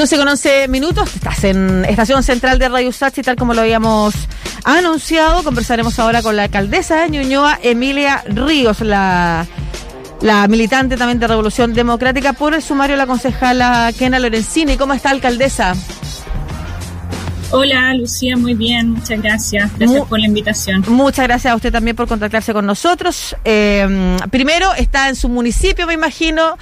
12 con 11 minutos, estás en Estación Central de Radio Sachi, tal como lo habíamos anunciado. Conversaremos ahora con la alcaldesa de Ñuñoa, Emilia Ríos, la, la militante también de Revolución Democrática, por el sumario de la concejala Kena Lorenzini. ¿Cómo está, alcaldesa? Hola, Lucía, muy bien, muchas gracias. Gracias por la invitación. Muchas gracias a usted también por contactarse con nosotros. Eh, primero, está en su municipio, me imagino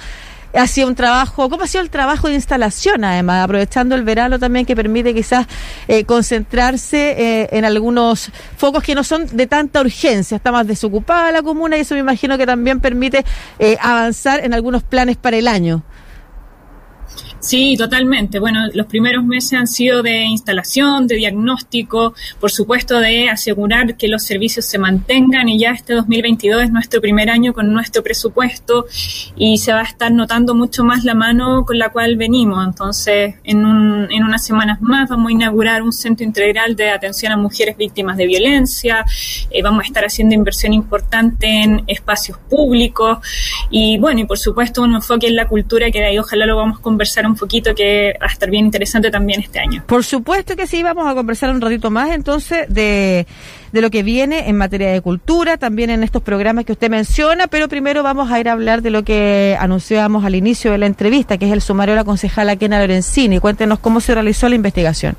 ha sido un trabajo, ¿cómo ha sido el trabajo de instalación además? Aprovechando el verano también que permite quizás eh, concentrarse eh, en algunos focos que no son de tanta urgencia, está más desocupada la comuna y eso me imagino que también permite eh, avanzar en algunos planes para el año. Sí, totalmente. Bueno, los primeros meses han sido de instalación, de diagnóstico, por supuesto de asegurar que los servicios se mantengan y ya este 2022 es nuestro primer año con nuestro presupuesto y se va a estar notando mucho más la mano con la cual venimos. Entonces, en, un, en unas semanas más vamos a inaugurar un centro integral de atención a mujeres víctimas de violencia, eh, vamos a estar haciendo inversión importante en espacios públicos y bueno, y por supuesto un enfoque en la cultura que de ahí ojalá lo vamos a conversar un poquito que va a estar bien interesante también este año. Por supuesto que sí, vamos a conversar un ratito más entonces de, de lo que viene en materia de cultura, también en estos programas que usted menciona, pero primero vamos a ir a hablar de lo que anunciábamos al inicio de la entrevista, que es el sumario de la concejala Kena Lorenzini. Cuéntenos cómo se realizó la investigación.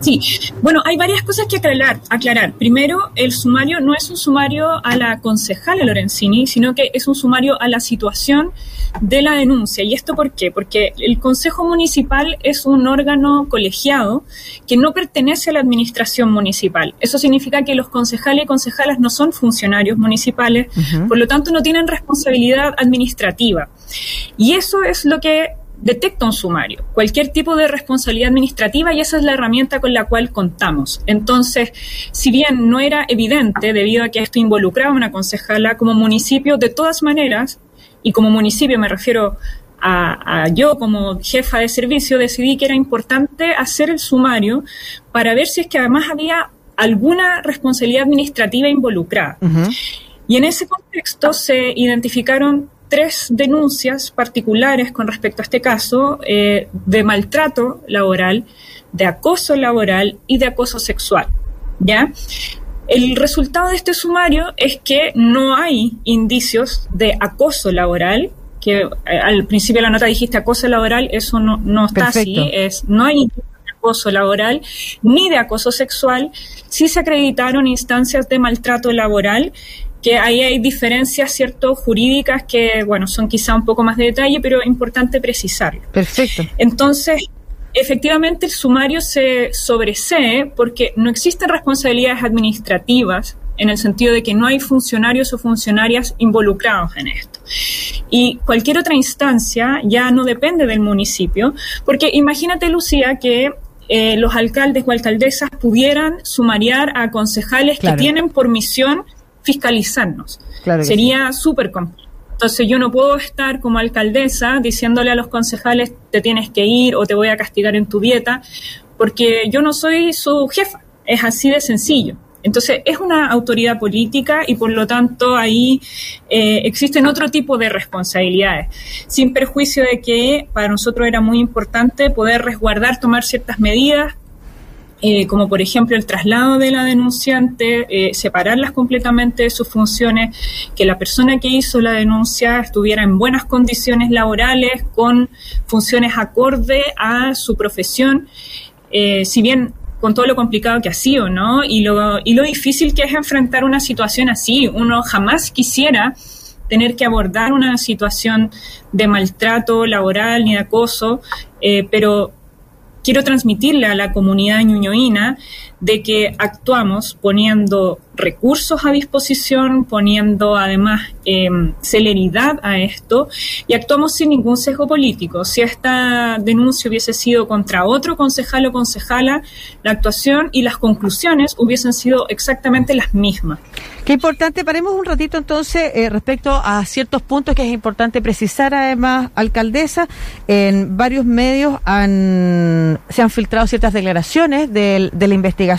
Sí, bueno, hay varias cosas que aclarar. aclarar. Primero, el sumario no es un sumario a la concejala Lorenzini, sino que es un sumario a la situación de la denuncia. ¿Y esto por qué? Porque el Consejo Municipal es un órgano colegiado que no pertenece a la administración municipal. Eso significa que los concejales y concejalas no son funcionarios municipales, por lo tanto no tienen responsabilidad administrativa. Y eso es lo que detecta un sumario, cualquier tipo de responsabilidad administrativa y esa es la herramienta con la cual contamos. Entonces, si bien no era evidente debido a que esto involucraba a una concejala como municipio, de todas maneras, y como municipio me refiero a, yo como jefa de servicio, decidí que era importante hacer el sumario para ver si es que además había alguna responsabilidad administrativa involucrada. Y en ese contexto se identificaron tres denuncias particulares con respecto a este caso eh, de maltrato laboral, de acoso laboral y de acoso sexual. ¿Ya? El resultado de este sumario es que no hay indicios de acoso laboral, que eh, al principio de la nota dijiste acoso laboral, eso no, no está así, es, no hay indicios de acoso laboral ni de acoso sexual, sí se acreditaron instancias de maltrato laboral que ahí hay diferencias, ¿cierto?, jurídicas que, bueno, son quizá un poco más de detalle, pero importante precisarlo. Perfecto. Entonces, efectivamente el sumario se sobresee porque no existen responsabilidades administrativas en el sentido de que no hay funcionarios o funcionarias involucrados en esto. Y cualquier otra instancia ya no depende del municipio, porque imagínate, Lucía, que eh, los alcaldes o alcaldesas pudieran sumariar a concejales que tienen por misión fiscalizarnos. Sería súper complejo. Entonces yo no puedo estar como alcaldesa diciéndole a los concejales te tienes que ir o te voy a castigar en tu dieta, porque yo no soy su jefa. Es así de sencillo. Entonces es una autoridad política y por lo tanto ahí eh, existen otro tipo de responsabilidades, sin perjuicio de que para nosotros era muy importante poder resguardar, tomar ciertas medidas eh, como por ejemplo el traslado de la denunciante, eh, separarlas completamente de sus funciones, que la persona que hizo la denuncia estuviera en buenas condiciones laborales, con funciones acorde a su profesión, eh, si bien con todo lo complicado que ha sido, ¿no? Y lo, y lo difícil que es enfrentar una situación así. Uno jamás quisiera tener que abordar una situación de maltrato laboral ni de acoso, pero quiero transmitirle a la comunidad ñuñoína de que actuamos poniendo recursos a disposición, poniendo además em, celeridad a esto y actuamos sin ningún sesgo político. Si esta denuncia hubiese sido contra otro concejal o concejala, la actuación y las conclusiones hubiesen sido exactamente las mismas. Qué importante, paremos un ratito entonces eh, respecto a ciertos puntos que es importante precisar además, alcaldesa, en varios medios se han filtrado ciertas declaraciones de, de la investigación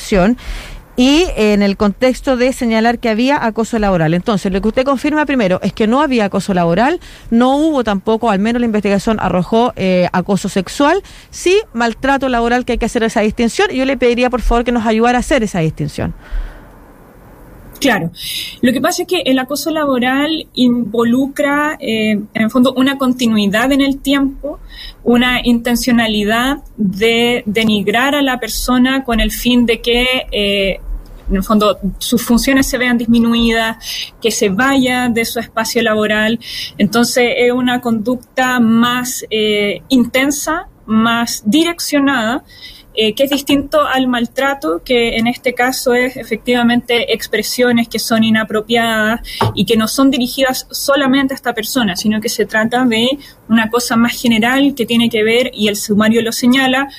y en el contexto de señalar que había acoso laboral. Entonces, lo que usted confirma primero es que no había acoso laboral, no hubo tampoco, al menos la investigación arrojó eh, acoso sexual, sí maltrato laboral que hay que hacer esa distinción y yo le pediría por favor que nos ayudara a hacer esa distinción. Claro. Lo que pasa es que el acoso laboral involucra, eh, en el fondo, una continuidad en el tiempo, una intencionalidad de denigrar a la persona con el fin de que, eh, en el fondo, sus funciones se vean disminuidas, que se vaya de su espacio laboral. Entonces, es una conducta más eh, intensa, más direccionada eh, que es distinto al maltrato, que en este caso es efectivamente expresiones que son inapropiadas y que no son dirigidas solamente a esta persona, sino que se trata de una cosa más general que tiene que ver, y el sumario lo señala,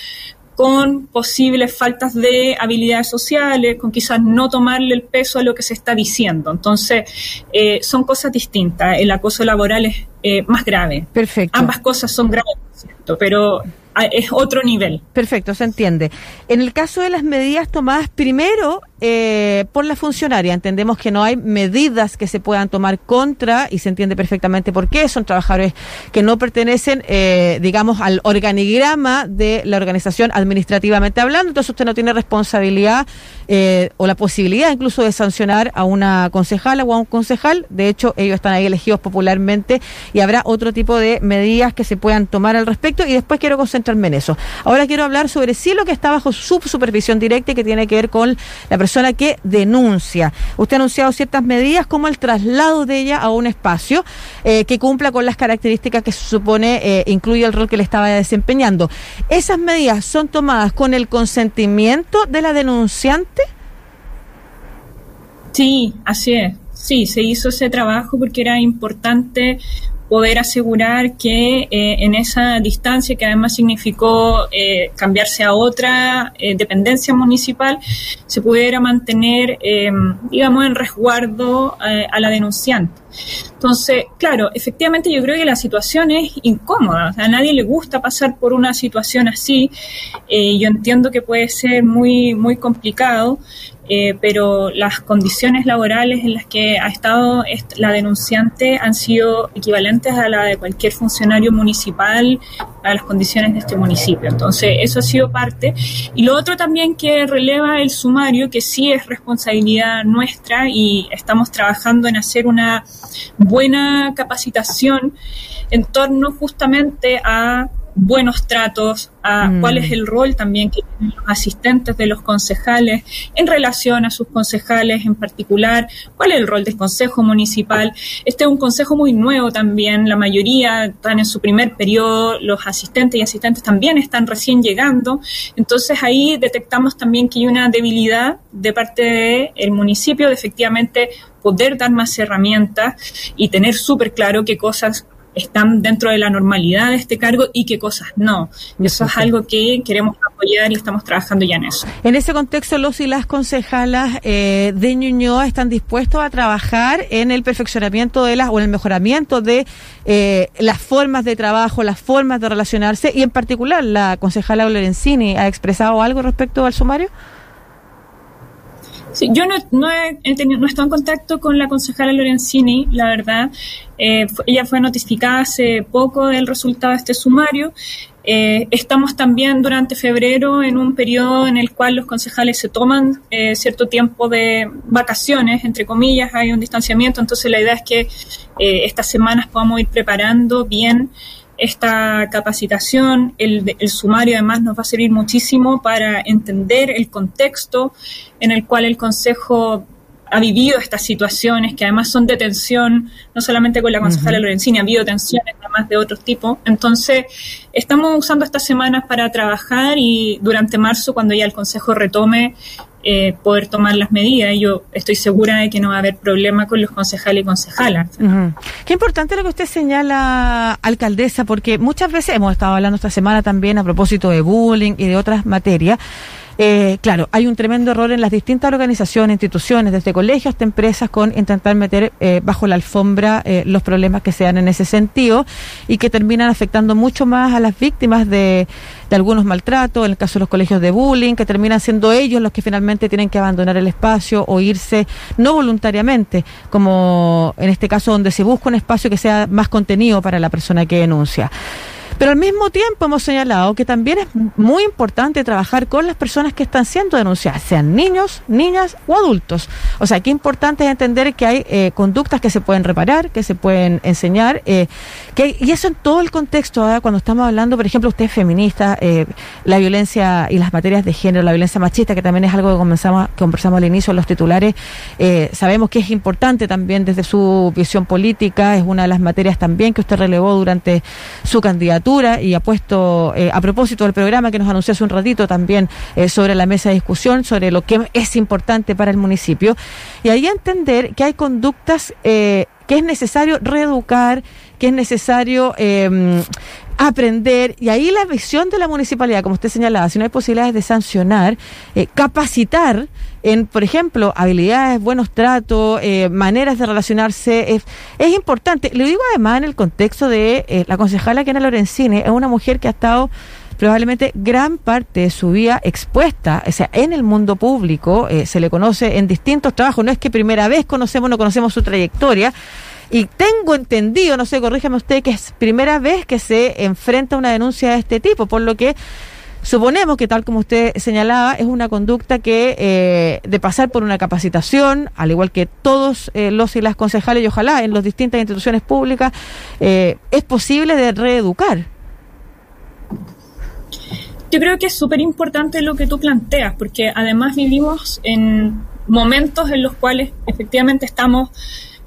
con posibles faltas de habilidades sociales, con quizás no tomarle el peso a lo que se está diciendo. Entonces, eh, son cosas distintas. El acoso laboral es eh, más grave. Perfecto. Ambas cosas son graves, pero es otro nivel. Perfecto, se entiende. En el caso de las medidas tomadas primero eh, por la funcionaria, entendemos que no hay medidas que se puedan tomar contra, y se entiende perfectamente por qué, son trabajadores que no pertenecen, eh, digamos, al organigrama de la organización administrativamente hablando, entonces usted no tiene responsabilidad eh, o la posibilidad incluso de sancionar a una concejala o a un concejal, de hecho ellos están ahí elegidos popularmente y habrá otro tipo de medidas que se puedan tomar al respecto. Y después quiero concentrarme en eso. Ahora quiero hablar sobre sí lo que está bajo su supervisión directa y que tiene que ver con la persona persona que denuncia. Usted ha anunciado ciertas medidas como el traslado de ella a un espacio eh, que cumpla con las características que se supone eh, incluye el rol que le estaba desempeñando. ¿Esas medidas son tomadas con el consentimiento de la denunciante? Sí, así es. Sí, se hizo ese trabajo porque era importante poder asegurar que eh, en esa distancia, que además significó eh, cambiarse a otra eh, dependencia municipal, se pudiera mantener, digamos, en resguardo a la denunciante. Entonces, claro, efectivamente yo creo que la situación es incómoda, a nadie le gusta pasar por una situación así, yo entiendo que puede ser muy, muy complicado, eh, pero las condiciones laborales en las que ha estado la denunciante han sido equivalentes a la de cualquier funcionario municipal, a las condiciones de este municipio. Entonces, eso ha sido parte. Y lo otro también que releva el sumario, que sí es responsabilidad nuestra y estamos trabajando en hacer una buena capacitación en torno justamente a buenos tratos, a mm. cuál es el rol también que tienen los asistentes de los concejales en relación a sus concejales en particular, cuál es el rol del consejo municipal. Este es un consejo muy nuevo también, la mayoría están en su primer periodo, los asistentes y asistentes también están recién llegando, entonces ahí detectamos también que hay una debilidad de parte del municipio de efectivamente poder dar más herramientas y tener súper claro qué cosas están dentro de la normalidad de este cargo y qué cosas no. Eso es algo que queremos apoyar y estamos trabajando ya en eso. En ese contexto, los y las concejalas eh, de Ñuñoa están dispuestos a trabajar en el perfeccionamiento de las o en el mejoramiento de eh, las formas de trabajo, las formas de relacionarse y en particular la concejala Lorenzini ha expresado algo respecto al sumario. Sí, yo no, no, he, tenido, no he estado en contacto con la concejala Lorenzini, la verdad. Eh, ella fue notificada hace poco del resultado de este sumario. Eh, estamos también durante febrero en un periodo en el cual los concejales se toman eh, cierto tiempo de vacaciones, entre comillas, hay un distanciamiento, entonces la idea es que estas semanas podamos ir preparando bien esta capacitación, el, el, sumario además nos va a servir muchísimo para entender el contexto en el cual el Consejo ha vivido estas situaciones que además son de tensión, no solamente con la concejala Lorenzini, ha habido tensiones además de otros tipos. Entonces, estamos usando estas semanas para trabajar y durante marzo, cuando ya el Consejo retome eh, poder tomar las medidas. Yo estoy segura de que no va a haber problema con los concejales y concejalas. Qué importante lo que usted señala, alcaldesa, porque muchas veces hemos estado hablando esta semana también a propósito de bullying y de otras materias. Eh, claro, hay un tremendo error en las distintas organizaciones, instituciones, desde colegios hasta empresas, con intentar meter eh, bajo la alfombra eh, los problemas que se dan en ese sentido y que terminan afectando mucho más a las víctimas de, de algunos maltratos, en el caso de los colegios de bullying, que terminan siendo ellos los que finalmente tienen que abandonar el espacio o irse no voluntariamente, como en este caso donde se busca un espacio que sea más contenido para la persona que denuncia. Pero al mismo tiempo hemos señalado que también es muy importante trabajar con las personas que están siendo denunciadas, sean niños, niñas o adultos. O sea, qué importante es entender que hay eh, conductas que se pueden reparar, que se pueden enseñar, eh, que y eso en todo el contexto, cuando estamos hablando, por ejemplo, usted es feminista, eh, la violencia y las materias de género, la violencia machista, que también es algo que comenzamos, que conversamos al inicio en los titulares, sabemos que es importante también desde su visión política, es una de las materias también que usted relevó durante su candidatura y ha puesto, eh, a propósito del programa que nos anunció hace un ratito también eh, sobre la mesa de discusión, sobre lo que es importante para el municipio, y ahí entender que hay conductas eh, que es necesario reeducar, que es necesario eh, aprender, y ahí la visión de la municipalidad, como usted señalaba, si no hay posibilidades de sancionar, eh, capacitar en, por ejemplo, habilidades, buenos tratos, eh, maneras de relacionarse, es, es importante. Lo digo además en el contexto de eh, la concejala Kena Lorenzini, es una mujer que ha estado probablemente gran parte de su vida expuesta, o sea, en el mundo público, eh, se le conoce en distintos trabajos, no es que primera vez conocemos, no conocemos su trayectoria, y tengo entendido, no sé, corríjame usted, que es primera vez que se enfrenta a una denuncia de este tipo, por lo que suponemos que tal como usted señalaba, es una conducta que eh, de pasar por una capacitación, al igual que todos eh, los y las concejales y ojalá en las distintas instituciones públicas, eh, es posible de reeducar. Yo creo que es súper importante lo que tú planteas, porque además vivimos en momentos en los cuales efectivamente estamos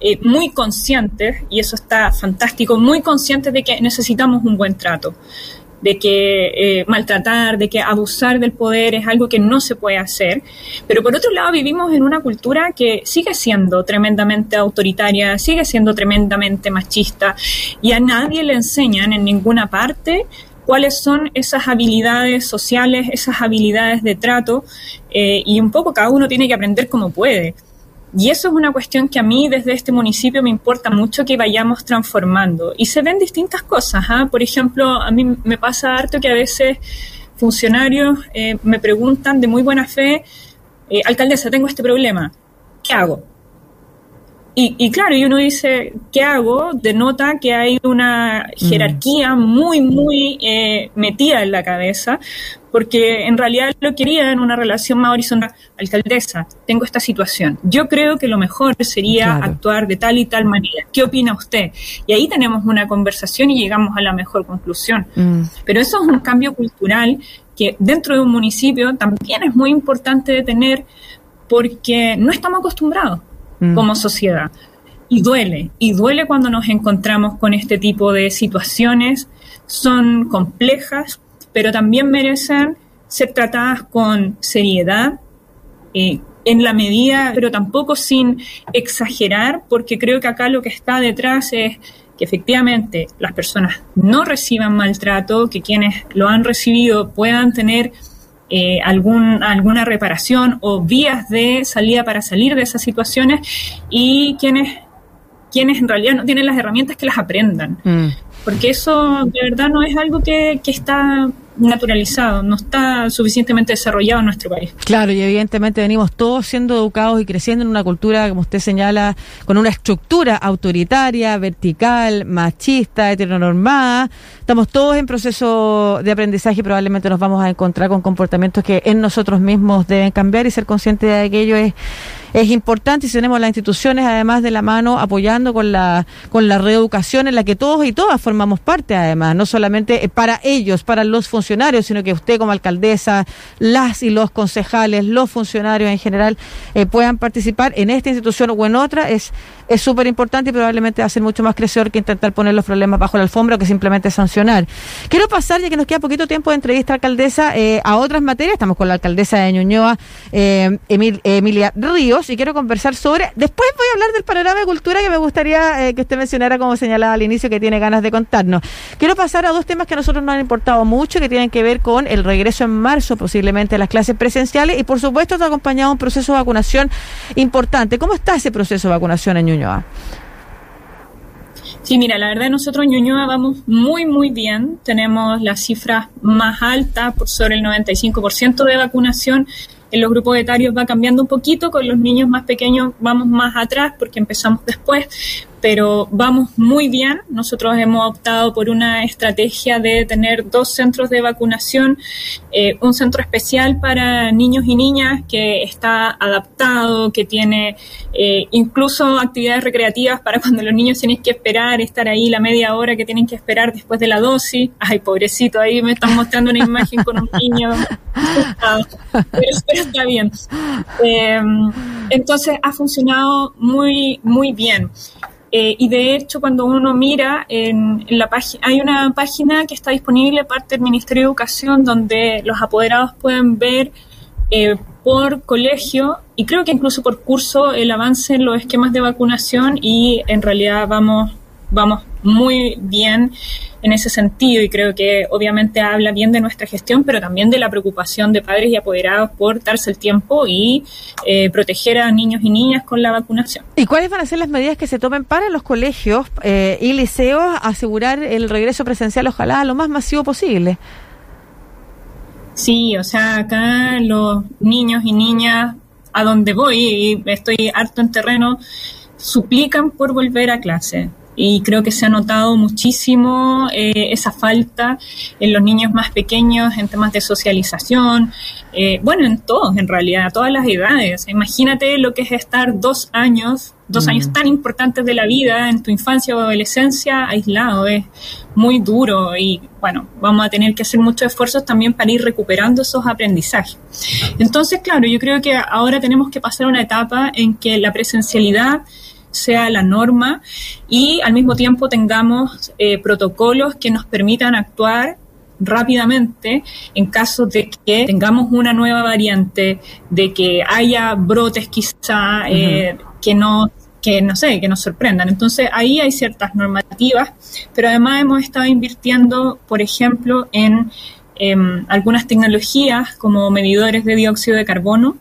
eh, muy conscientes, y eso está fantástico, muy conscientes de que necesitamos un buen trato, de que eh, maltratar, de que abusar del poder es algo que no se puede hacer. Pero por otro lado vivimos en una cultura que sigue siendo tremendamente autoritaria, sigue siendo tremendamente machista, y a nadie le enseñan en ninguna parte cuáles son esas habilidades sociales, esas habilidades de trato, eh, y un poco cada uno tiene que aprender como puede. Y eso es una cuestión que a mí desde este municipio me importa mucho que vayamos transformando. Y se ven distintas cosas. ¿ah? Por ejemplo, a mí me pasa harto que a veces funcionarios eh, me preguntan de muy buena fe, eh, alcaldesa, tengo este problema, ¿qué hago? Y, y, claro, y uno dice, ¿qué hago? Denota que hay una jerarquía muy, muy eh, metida en la cabeza, porque en realidad lo quería en una relación más horizontal. Alcaldesa, tengo esta situación. Yo creo que lo mejor sería claro. actuar de tal y tal manera. ¿Qué opina usted? Y ahí tenemos una conversación y llegamos a la mejor conclusión. Mm. Pero eso es un cambio cultural que dentro de un municipio también es muy importante de tener porque no estamos acostumbrados como sociedad. Y duele, y duele cuando nos encontramos con este tipo de situaciones. Son complejas, pero también merecen ser tratadas con seriedad, eh, en la medida, pero tampoco sin exagerar, porque creo que acá lo que está detrás es que efectivamente las personas no reciban maltrato, que quienes lo han recibido puedan tener eh, algún, alguna reparación o vías de salida para salir de esas situaciones y quienes, quienes en realidad no tienen las herramientas que las aprendan. Mm. Porque eso de verdad no es algo que, que está naturalizado, no está suficientemente desarrollado en nuestro país. Claro, y evidentemente venimos todos siendo educados y creciendo en una cultura, como usted señala, con una estructura autoritaria, vertical, machista, heteronormada. Estamos todos en proceso de aprendizaje y probablemente nos vamos a encontrar con comportamientos que en nosotros mismos deben cambiar y ser conscientes de aquello es es importante y tenemos las instituciones además de la mano apoyando con la con la reeducación en la que todos y todas formamos parte además, no solamente para ellos, para los funcionarios, sino que usted como alcaldesa, las y los concejales, los funcionarios en general eh, puedan participar en esta institución o en otra es es súper importante y probablemente va mucho más crecedor que intentar poner los problemas bajo la alfombra o que simplemente sancionar. Quiero pasar, ya que nos queda poquito tiempo de entrevista alcaldesa, eh, a otras materias. Estamos con la alcaldesa de Ñuñoa, eh, Emil, Emilia Ríos niños y quiero conversar sobre. Después voy a hablar del panorama de cultura que me gustaría eh, que usted mencionara, como señalaba al inicio, que tiene ganas de contarnos. Quiero pasar a dos temas que a nosotros nos han importado mucho, que tienen que ver con el regreso en marzo, posiblemente, a las clases presenciales y, por supuesto, está acompañado un proceso de vacunación importante. ¿Cómo está ese proceso de vacunación en Ñuñoa? Sí, mira, la verdad nosotros en Ñuñoa vamos muy, muy bien. Tenemos las cifras más altas, por sobre el 95% de vacunación en los grupos etarios va cambiando un poquito, con los niños más pequeños vamos más atrás porque empezamos después, pero vamos muy bien. Nosotros hemos optado por una estrategia de tener dos centros de vacunación, eh, un centro especial para niños y niñas que está adaptado, que tiene eh, incluso actividades recreativas para cuando los niños tienen que esperar, estar ahí la media hora que tienen que esperar después de la dosis. Ay, pobrecito, ahí me están mostrando una imagen con un niño. pero, está bien. Eh, entonces ha funcionado muy, muy bien. Eh, y de hecho, cuando uno mira en, la página, hay una página que está disponible parte del Ministerio de Educación donde los apoderados pueden ver eh, por colegio y creo que incluso por curso el avance en los esquemas de vacunación y en realidad vamos, vamos muy bien en ese sentido y creo que obviamente habla bien de nuestra gestión, pero también de la preocupación de padres y apoderados por darse el tiempo y eh, proteger a niños y niñas con la vacunación. ¿Y cuáles van a ser las medidas que se tomen para los colegios eh, y liceos asegurar el regreso presencial, ojalá lo más masivo posible? Sí, o sea, acá los niños y niñas a donde voy, y estoy harto en terreno, suplican por volver a clase y creo que se ha notado muchísimo eh, esa falta en los niños más pequeños en temas de socialización, eh, bueno, en todos en realidad, a todas las edades. Imagínate lo que es estar dos años, dos años tan importantes de la vida en tu infancia o adolescencia aislado, es muy duro y bueno, vamos a tener que hacer muchos esfuerzos también para ir recuperando esos aprendizajes. Entonces, claro, yo creo que ahora tenemos que pasar una etapa en que la presencialidad sea la norma y al mismo tiempo tengamos eh, protocolos que nos permitan actuar rápidamente en caso de que tengamos una nueva variante, de que haya brotes quizá eh, que no que no sé, que nos sorprendan. Entonces ahí hay ciertas normativas, pero además hemos estado invirtiendo, por ejemplo, en em, algunas tecnologías como medidores de dióxido de carbono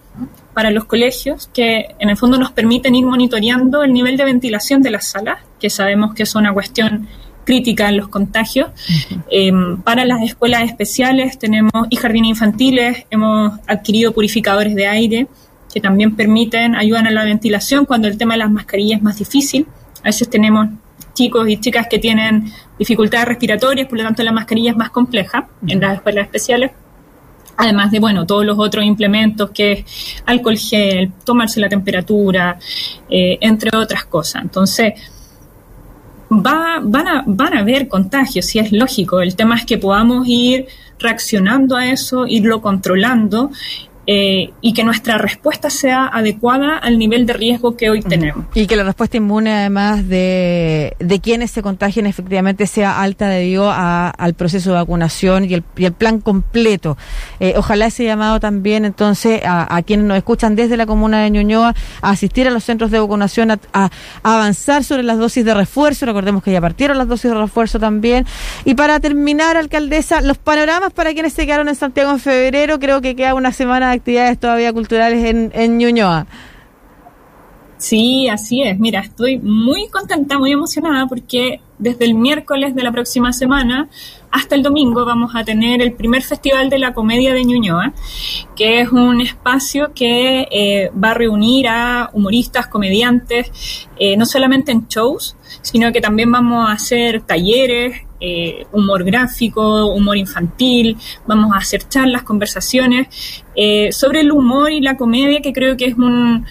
para los colegios que en el fondo nos permiten ir monitoreando el nivel de ventilación de las salas, que sabemos que es una cuestión crítica en los contagios. Em, para las escuelas especiales tenemos y jardines infantiles, hemos adquirido purificadores de aire que también permiten, ayudan a la ventilación cuando el tema de las mascarillas es más difícil. A veces tenemos chicos y chicas que tienen dificultades respiratorias, por lo tanto la mascarilla es más compleja en las escuelas especiales además de, bueno, todos los otros implementos que es alcohol gel, tomarse la temperatura, eh, entre otras cosas. Entonces, va, van, a, van a haber contagios, si es lógico. El tema es que podamos ir reaccionando a eso, irlo controlando eh, y que nuestra respuesta sea adecuada al nivel de riesgo que hoy tenemos. Y que la respuesta inmune, además de, de quienes se contagien, efectivamente sea alta debido a, al proceso de vacunación y el, y el plan completo. Eh, ojalá ese llamado también, entonces, a, a, quienes nos escuchan desde la comuna de Ñuñoa, a asistir a los centros de vacunación, a, a, avanzar sobre las dosis de refuerzo. Recordemos que ya partieron las dosis de refuerzo también. Y para terminar, alcaldesa, los panoramas para quienes se quedaron en Santiago en febrero, creo que queda una semana actividades todavía culturales en, en Ñuñoa. Sí, así es. Mira, estoy muy contenta, muy emocionada porque desde el miércoles de la próxima semana hasta el domingo vamos a tener el primer Festival de la Comedia de Ñuñoa, que es un espacio que eh, va a reunir a humoristas, comediantes, eh, no solamente en shows, sino que también vamos a hacer talleres, eh, humor gráfico, humor infantil, vamos a hacer charlas, conversaciones eh, sobre el humor y la comedia, que creo que es un...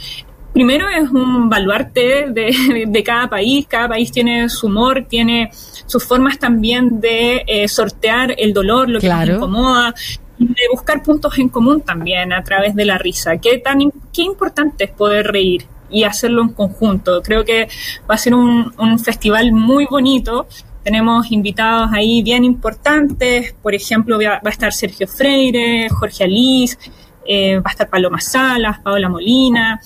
Primero es un baluarte de, cada país, cada país tiene su humor, tiene sus formas también de eh, sortear el dolor, lo que nos incomoda, de buscar puntos en común también a través de la risa. Qué, tan, qué importante es poder reír y hacerlo en conjunto. Creo que va a ser un, un festival muy bonito tenemos invitados ahí bien importantes, por ejemplo, va a estar Sergio Freire, Jorge Alís, eh, va a estar Paloma Salas, Paola Molina.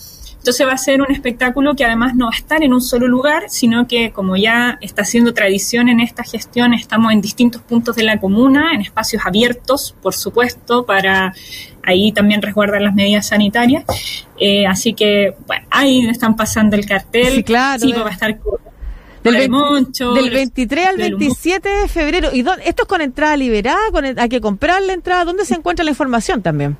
Entonces va a ser un espectáculo que además no va a estar en un solo lugar, sino que como ya está siendo tradición en esta gestión, estamos en distintos puntos de la comuna, en espacios abiertos, por supuesto, para ahí también resguardar las medidas sanitarias. Eh, así que, bueno, ahí están pasando el cartel. Sí, claro. Sí, va a estar del, del 23 al 27 de febrero. ¿Y dónde, esto es con entrada liberada? Con, ¿Hay que comprar la entrada? ¿Dónde se encuentra la información también?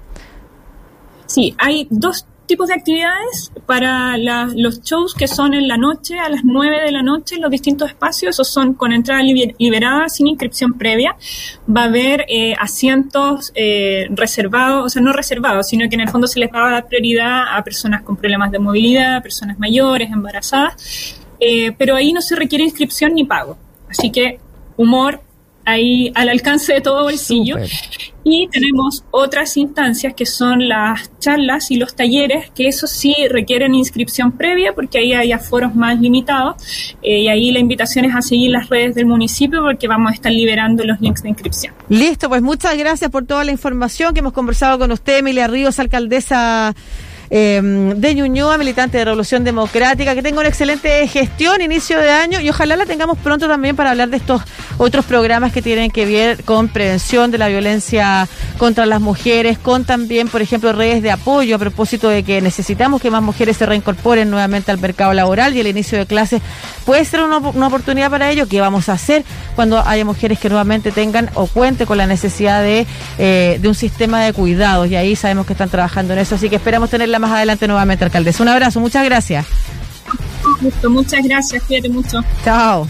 Sí, hay dos tipos de actividades para los shows que son en la noche, a las 9 de la noche, en los distintos espacios. Esos son con entrada liberada, sin inscripción previa. Va a haber eh, asientos eh, reservados, o sea, no reservados, sino que en el fondo se les va a dar prioridad a personas con problemas de movilidad, personas mayores, embarazadas. Eh, pero ahí no se requiere inscripción ni pago. Así que humor ahí al alcance de todo bolsillo. Y tenemos otras instancias que son las charlas y los talleres, que eso sí requieren inscripción previa porque ahí hay aforos más limitados. Eh, y ahí la invitación es a seguir las redes del municipio porque vamos a estar liberando los links de inscripción. Listo, pues muchas gracias por toda la información que hemos conversado con usted, Emilia Ríos, alcaldesa eh, de Ñuñoa, militante de Revolución Democrática, que tenga una excelente gestión, inicio de año y ojalá la tengamos pronto también para hablar de estos otros programas que tienen que ver con prevención de la violencia contra las mujeres, con también, por ejemplo, redes de apoyo a propósito de que necesitamos que más mujeres se reincorporen nuevamente al mercado laboral y el inicio de clases puede ser una, oportunidad para ello. ¿Qué vamos a hacer cuando haya mujeres que nuevamente tengan o cuente con la necesidad de, eh, de un sistema de cuidados? Y ahí sabemos que están trabajando en eso, así que esperamos más adelante nuevamente, alcaldesa. Un abrazo, muchas gracias. Muchas gracias, cuídate mucho. Chao.